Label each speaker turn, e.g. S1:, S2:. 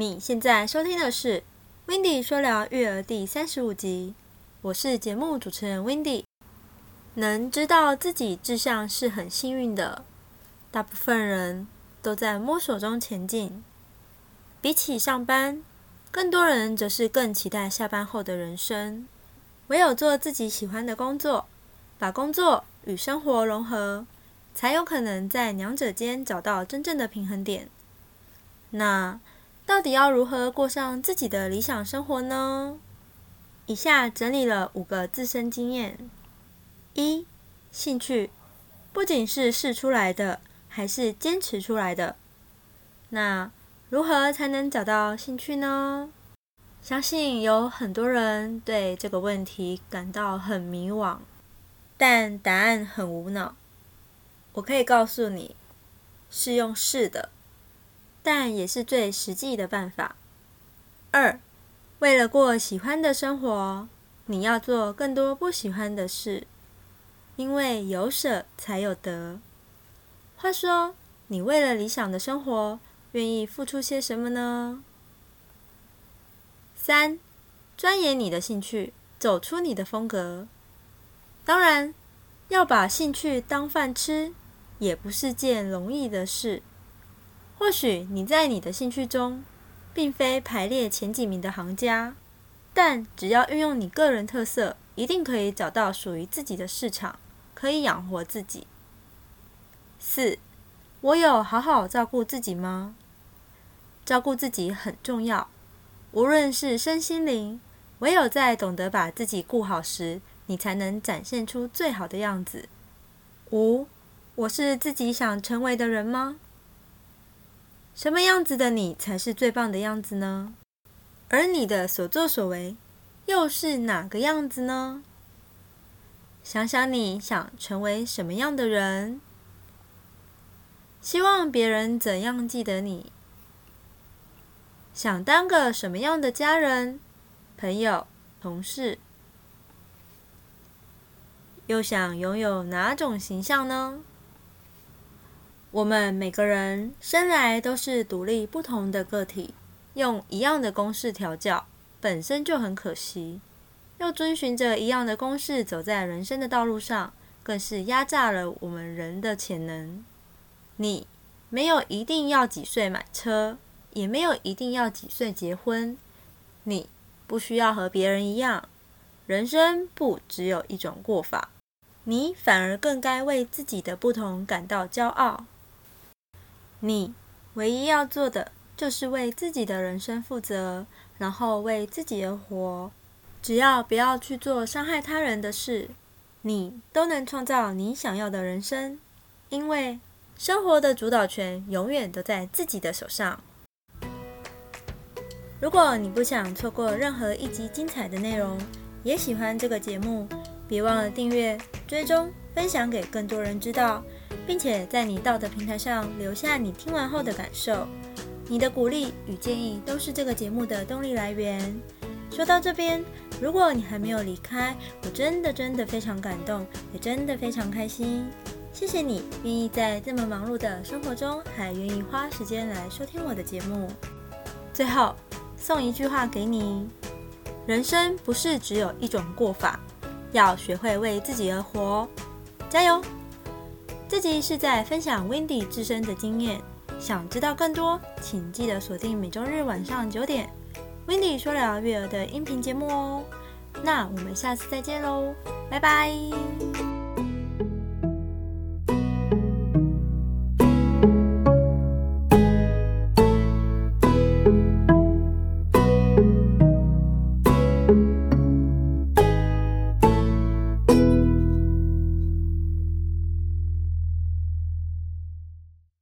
S1: 你现在收听的是《w i n d y 说聊育儿》第三十五集，我是节目主持人 w i n d y 能知道自己志向是很幸运的，大部分人都在摸索中前进。比起上班，更多人则是更期待下班后的人生。唯有做自己喜欢的工作，把工作与生活融合，才有可能在两者间找到真正的平衡点。那到底要如何过上自己的理想生活呢？以下整理了五个自身经验：一、兴趣不仅是试出来的，还是坚持出来的。那如何才能找到兴趣呢？相信有很多人对这个问题感到很迷惘，但答案很无脑。我可以告诉你，是用试的。但也是最实际的办法。二，为了过喜欢的生活，你要做更多不喜欢的事，因为有舍才有得。话说，你为了理想的生活，愿意付出些什么呢？三，钻研你的兴趣，走出你的风格。当然，要把兴趣当饭吃，也不是件容易的事。或许你在你的兴趣中，并非排列前几名的行家，但只要运用你个人特色，一定可以找到属于自己的市场，可以养活自己。四，我有好好照顾自己吗？照顾自己很重要，无论是身心灵，唯有在懂得把自己顾好时，你才能展现出最好的样子。五，我是自己想成为的人吗？什么样子的你才是最棒的样子呢？而你的所作所为又是哪个样子呢？想想你想成为什么样的人，希望别人怎样记得你？想当个什么样的家人、朋友、同事？又想拥有哪种形象呢？我们每个人生来都是独立不同的个体，用一样的公式调教本身就很可惜，又遵循着一样的公式走在人生的道路上，更是压榨了我们人的潜能。你没有一定要几岁买车，也没有一定要几岁结婚，你不需要和别人一样，人生不只有一种过法，你反而更该为自己的不同感到骄傲。你唯一要做的就是为自己的人生负责，然后为自己而活。只要不要去做伤害他人的事，你都能创造你想要的人生。因为生活的主导权永远都在自己的手上。如果你不想错过任何一集精彩的内容，也喜欢这个节目，别忘了订阅、追踪、分享给更多人知道。并且在你到的平台上留下你听完后的感受，你的鼓励与建议都是这个节目的动力来源。说到这边，如果你还没有离开，我真的真的非常感动，也真的非常开心。谢谢你愿意在这么忙碌的生活中，还愿意花时间来收听我的节目。最后送一句话给你：人生不是只有一种过法，要学会为自己而活。加油！这集是在分享 Windy 自身的经验，想知道更多，请记得锁定每周日晚上九点，Windy 说聊育儿的音频节目哦。那我们下次再见喽，拜拜。